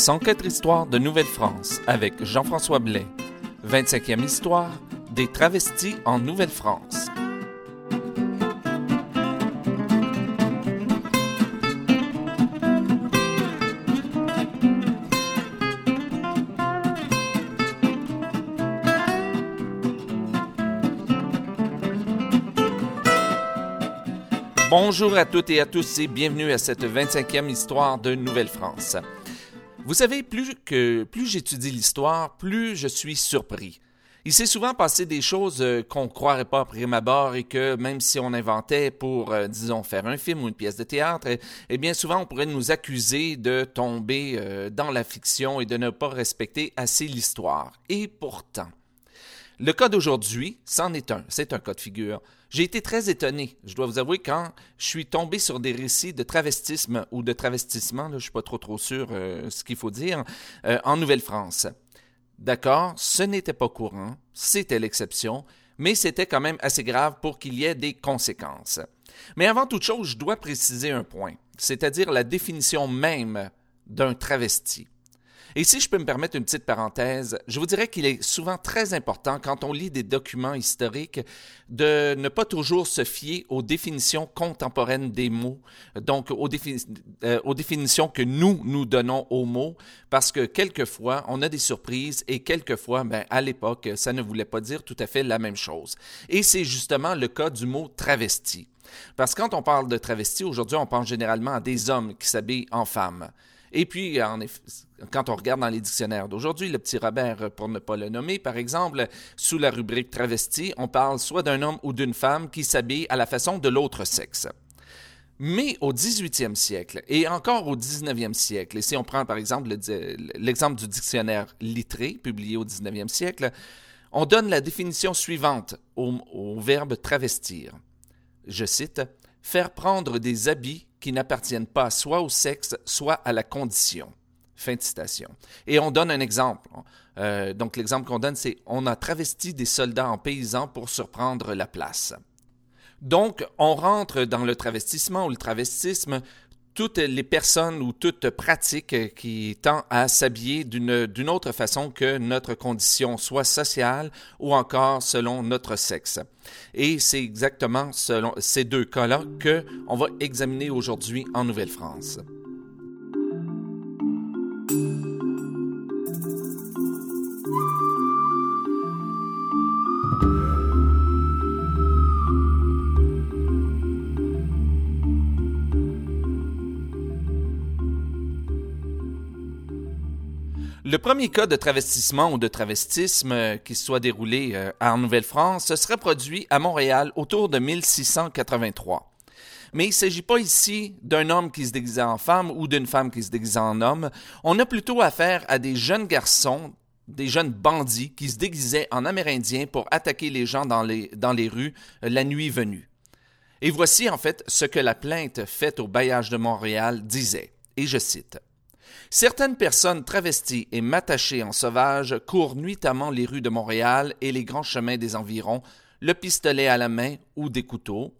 104 histoires de Nouvelle-France avec Jean-François Blais. 25e histoire des travestis en Nouvelle-France. Bonjour à toutes et à tous et bienvenue à cette 25e histoire de Nouvelle-France. Vous savez, plus que plus j'étudie l'histoire, plus je suis surpris. Il s'est souvent passé des choses euh, qu'on ne croirait pas à prime abord et que même si on inventait pour, euh, disons, faire un film ou une pièce de théâtre, eh, eh bien souvent on pourrait nous accuser de tomber euh, dans la fiction et de ne pas respecter assez l'histoire. Et pourtant, le cas d'aujourd'hui, c'en est un, c'est un cas de figure. J'ai été très étonné, je dois vous avouer, quand je suis tombé sur des récits de travestisme ou de travestissement, je suis pas trop trop sûr euh, ce qu'il faut dire, euh, en Nouvelle-France. D'accord, ce n'était pas courant, c'était l'exception, mais c'était quand même assez grave pour qu'il y ait des conséquences. Mais avant toute chose, je dois préciser un point, c'est-à-dire la définition même d'un travesti. Et si je peux me permettre une petite parenthèse, je vous dirais qu'il est souvent très important quand on lit des documents historiques de ne pas toujours se fier aux définitions contemporaines des mots, donc aux, euh, aux définitions que nous, nous donnons aux mots, parce que quelquefois, on a des surprises et quelquefois, ben, à l'époque, ça ne voulait pas dire tout à fait la même chose. Et c'est justement le cas du mot travesti. Parce que quand on parle de travesti, aujourd'hui, on pense généralement à des hommes qui s'habillent en femmes. Et puis, en effet, quand on regarde dans les dictionnaires d'aujourd'hui, le petit Robert, pour ne pas le nommer, par exemple, sous la rubrique travesti, on parle soit d'un homme ou d'une femme qui s'habille à la façon de l'autre sexe. Mais au 18e siècle et encore au 19e siècle, et si on prend par exemple l'exemple du dictionnaire littré publié au 19e siècle, on donne la définition suivante au, au verbe travestir. Je cite Faire prendre des habits qui n'appartiennent pas soit au sexe, soit à la condition. Fin de citation. Et on donne un exemple. Euh, donc l'exemple qu'on donne, c'est on a travesti des soldats en paysans pour surprendre la place. Donc on rentre dans le travestissement ou le travestisme toutes les personnes ou toute pratique qui tend à s'habiller d'une autre façon que notre condition, soit sociale ou encore selon notre sexe. Et c'est exactement selon ces deux cas-là que on va examiner aujourd'hui en Nouvelle-France. Le premier cas de travestissement ou de travestisme euh, qui soit déroulé euh, en Nouvelle-France se serait produit à Montréal autour de 1683. Mais il ne s'agit pas ici d'un homme qui se déguisait en femme ou d'une femme qui se déguisait en homme. On a plutôt affaire à des jeunes garçons, des jeunes bandits qui se déguisaient en amérindiens pour attaquer les gens dans les, dans les rues euh, la nuit venue. Et voici en fait ce que la plainte faite au bailliage de Montréal disait, et je cite. Certaines personnes travesties et matachées en sauvage courent nuitamment les rues de Montréal et les grands chemins des environs, le pistolet à la main ou des couteaux.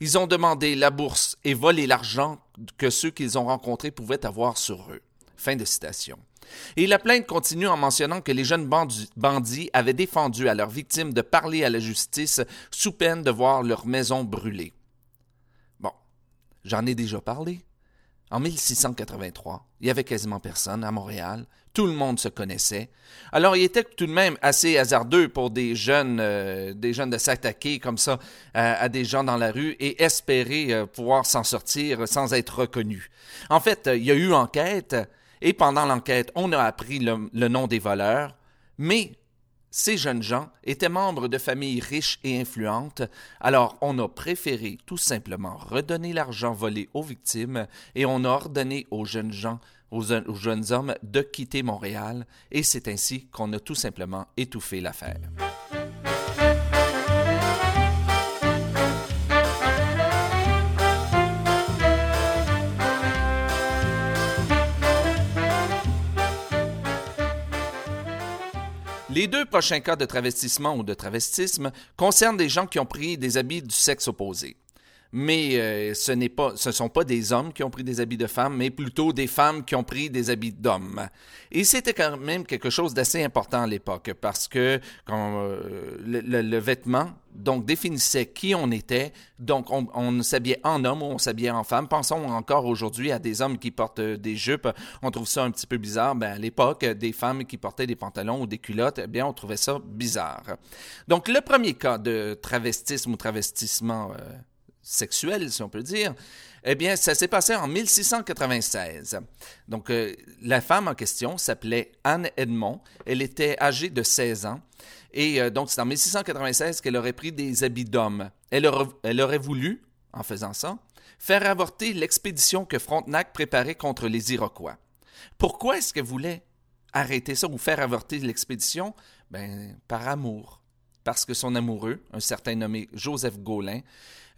Ils ont demandé la bourse et volé l'argent que ceux qu'ils ont rencontrés pouvaient avoir sur eux. Fin de citation. Et la plainte continue en mentionnant que les jeunes bandits avaient défendu à leurs victimes de parler à la justice sous peine de voir leur maison brûler. Bon, j'en ai déjà parlé. En 1683, il y avait quasiment personne à Montréal. Tout le monde se connaissait. Alors, il était tout de même assez hasardeux pour des jeunes, euh, des jeunes de s'attaquer comme ça à, des gens dans la rue et espérer euh, pouvoir s'en sortir sans être reconnus. En fait, il y a eu enquête et pendant l'enquête, on a appris le nom des voleurs, mais ces jeunes gens étaient membres de familles riches et influentes, alors on a préféré tout simplement redonner l'argent volé aux victimes et on a ordonné aux jeunes gens, aux, jeunes hommes de quitter Montréal et c'est ainsi qu'on a tout simplement étouffé l'affaire. Les deux prochains cas de travestissement ou de travestisme concernent des gens qui ont pris des habits du sexe opposé. Mais euh, ce n'est pas, ce sont pas des hommes qui ont pris des habits de femmes, mais plutôt des femmes qui ont pris des habits d'hommes. Et c'était quand même quelque chose d'assez important à l'époque, parce que quand, euh, le, vêtement donc définissait qui on était. Donc on, on s'habillait en homme ou on s'habillait en femme. Pensons encore aujourd'hui à des hommes qui portent euh, des jupes. On trouve ça un petit peu bizarre. Ben, à l'époque, des femmes qui portaient des pantalons ou des culottes, eh bien, on trouvait ça bizarre. Donc le premier cas de travestisme ou travestissement sexuelle, si on peut dire, eh bien, ça s'est passé en 1696. Donc, euh, la femme en question s'appelait Anne Edmond. Elle était âgée de 16 ans. Et euh, donc, c'est en 1696 qu'elle aurait pris des habits d'homme. Elle, elle aurait voulu, en faisant ça, faire avorter l'expédition que Frontenac préparait contre les Iroquois. Pourquoi est-ce qu'elle voulait arrêter ça ou faire avorter l'expédition? Ben, par amour. Parce que son amoureux, un certain nommé Joseph Gaulin,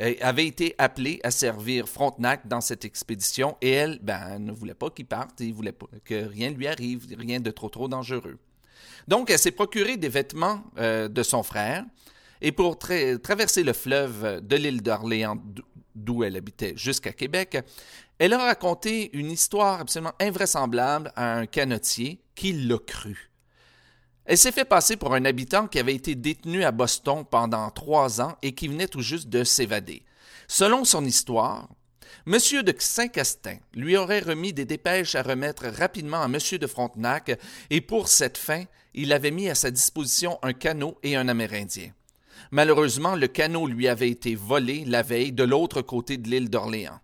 euh, avait été appelée à servir Frontenac dans cette expédition et elle, ben, ne voulait pas qu'il parte, il voulait pas que rien lui arrive, rien de trop trop dangereux. Donc, elle s'est procuré des vêtements euh, de son frère et pour traverser le fleuve de l'île d'Orléans, d'où elle habitait, jusqu'à Québec, elle a raconté une histoire absolument invraisemblable à un canotier qui l'a cru. Elle s'est fait passer pour un habitant qui avait été détenu à Boston pendant trois ans et qui venait tout juste de s'évader. Selon son histoire, M. de Saint-Castin lui aurait remis des dépêches à remettre rapidement à M. de Frontenac, et pour cette fin, il avait mis à sa disposition un canot et un Amérindien. Malheureusement, le canot lui avait été volé la veille de l'autre côté de l'île d'Orléans.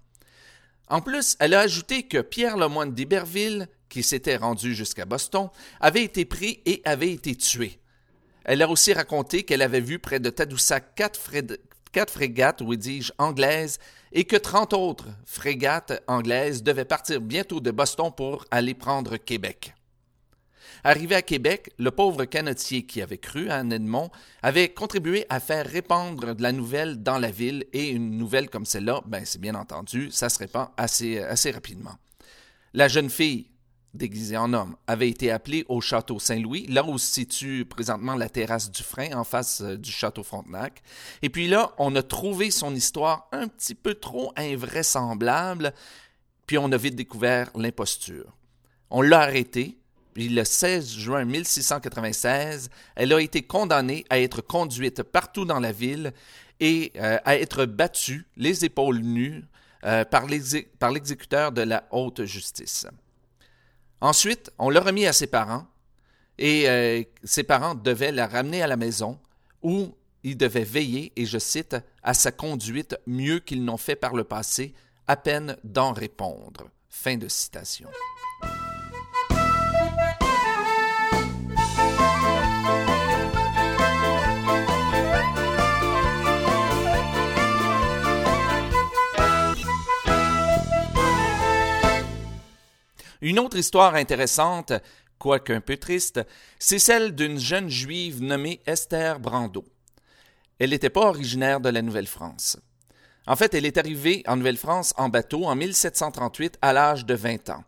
En plus, elle a ajouté que Pierre Lemoine d'Iberville, qui s'était rendu jusqu'à Boston, avait été pris et avait été tué. Elle a aussi raconté qu'elle avait vu près de Tadoussac quatre, frégates, ou dis-je, anglaises, et que trente autres frégates anglaises devaient partir bientôt de Boston pour aller prendre Québec. Arrivé à Québec, le pauvre canotier qui avait cru à Edmond avait contribué à faire répandre de la nouvelle dans la ville et une nouvelle comme celle-là, ben c'est bien entendu, ça se répand assez, assez rapidement. La jeune fille déguisé en homme, avait été appelé au château Saint-Louis, là où se situe présentement la terrasse du Frein, en face euh, du château Frontenac. Et puis là, on a trouvé son histoire un petit peu trop invraisemblable, puis on a vite découvert l'imposture. On l'a arrêtée, puis le 16 juin 1696, elle a été condamnée à être conduite partout dans la ville et euh, à être battue, les épaules nues, euh, par l'exécuteur de la haute justice. Ensuite, on l'a remis à ses parents et euh, ses parents devaient la ramener à la maison où ils devaient veiller, et je cite, à sa conduite mieux qu'ils n'ont fait par le passé, à peine d'en répondre. Fin de citation. Une autre histoire intéressante, quoique un peu triste, c'est celle d'une jeune juive nommée Esther Brando. Elle n'était pas originaire de la Nouvelle-France. En fait, elle est arrivée en Nouvelle-France en bateau en 1738 à l'âge de 20 ans.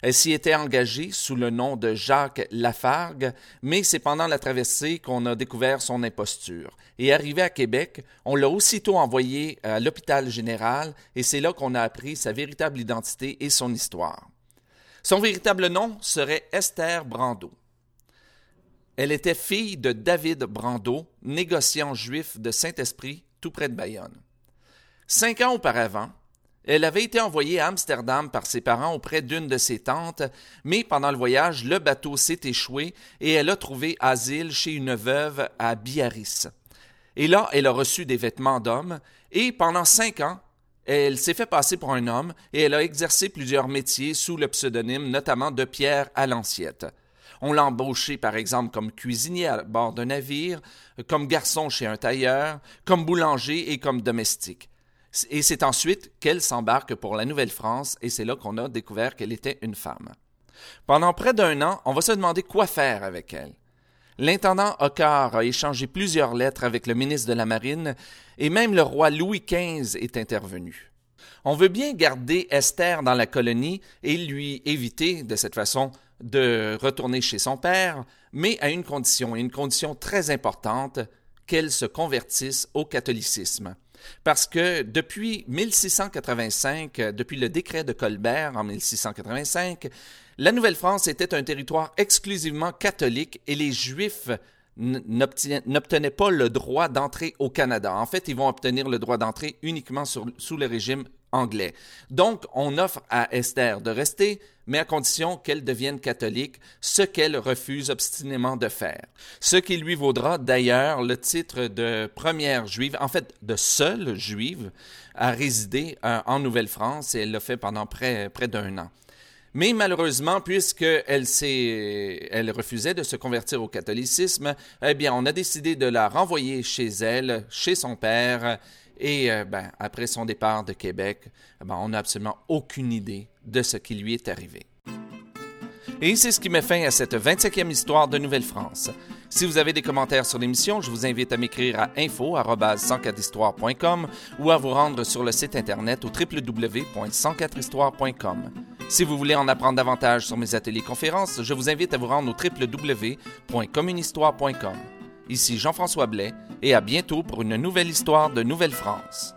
Elle s'y était engagée sous le nom de Jacques Lafargue, mais c'est pendant la traversée qu'on a découvert son imposture. Et arrivée à Québec, on l'a aussitôt envoyée à l'hôpital général, et c'est là qu'on a appris sa véritable identité et son histoire. Son véritable nom serait Esther Brando. Elle était fille de David Brando, négociant juif de Saint-Esprit, tout près de Bayonne. Cinq ans auparavant, elle avait été envoyée à Amsterdam par ses parents auprès d'une de ses tantes, mais pendant le voyage, le bateau s'est échoué et elle a trouvé asile chez une veuve à Biarritz. Et là, elle a reçu des vêtements d'homme, et pendant cinq ans, elle s'est fait passer pour un homme et elle a exercé plusieurs métiers sous le pseudonyme notamment de Pierre à On l'a embauché par exemple comme cuisinier à bord d'un navire, comme garçon chez un tailleur, comme boulanger et comme domestique. Et c'est ensuite qu'elle s'embarque pour la Nouvelle-France et c'est là qu'on a découvert qu'elle était une femme. Pendant près d'un an, on va se demander quoi faire avec elle. L'intendant Ocar a échangé plusieurs lettres avec le ministre de la Marine et même le roi Louis XV est intervenu. On veut bien garder Esther dans la colonie et lui éviter, de cette façon, de retourner chez son père, mais à une condition, une condition très importante, qu'elle se convertisse au catholicisme. Parce que depuis 1685, depuis le décret de Colbert en 1685, la Nouvelle-France était un territoire exclusivement catholique et les Juifs n'obtenaient pas le droit d'entrer au Canada. En fait, ils vont obtenir le droit d'entrer uniquement sous le régime anglais. Donc, on offre à Esther de rester, mais à condition qu'elle devienne catholique, ce qu'elle refuse obstinément de faire. Ce qui lui vaudra d'ailleurs le titre de première juive, en fait de seule juive, à résider euh, en Nouvelle-France, et elle l'a fait pendant près, d'un an. Mais malheureusement, puisqu'elle elle refusait de se convertir au catholicisme, eh bien, on a décidé de la renvoyer chez elle, chez son père, et euh, ben, après son départ de Québec, eh ben, on n'a absolument aucune idée de ce qui lui est arrivé. Et c'est ce qui met fin à cette 25e histoire de Nouvelle-France. Si vous avez des commentaires sur l'émission, je vous invite à m'écrire à info@104histoire.com ou à vous rendre sur le site internet au www.104histoire.com. Si vous voulez en apprendre davantage sur mes ateliers conférences, je vous invite à vous rendre au www.communhistoire.com. Ici Jean-François Blais et à bientôt pour une nouvelle histoire de Nouvelle-France.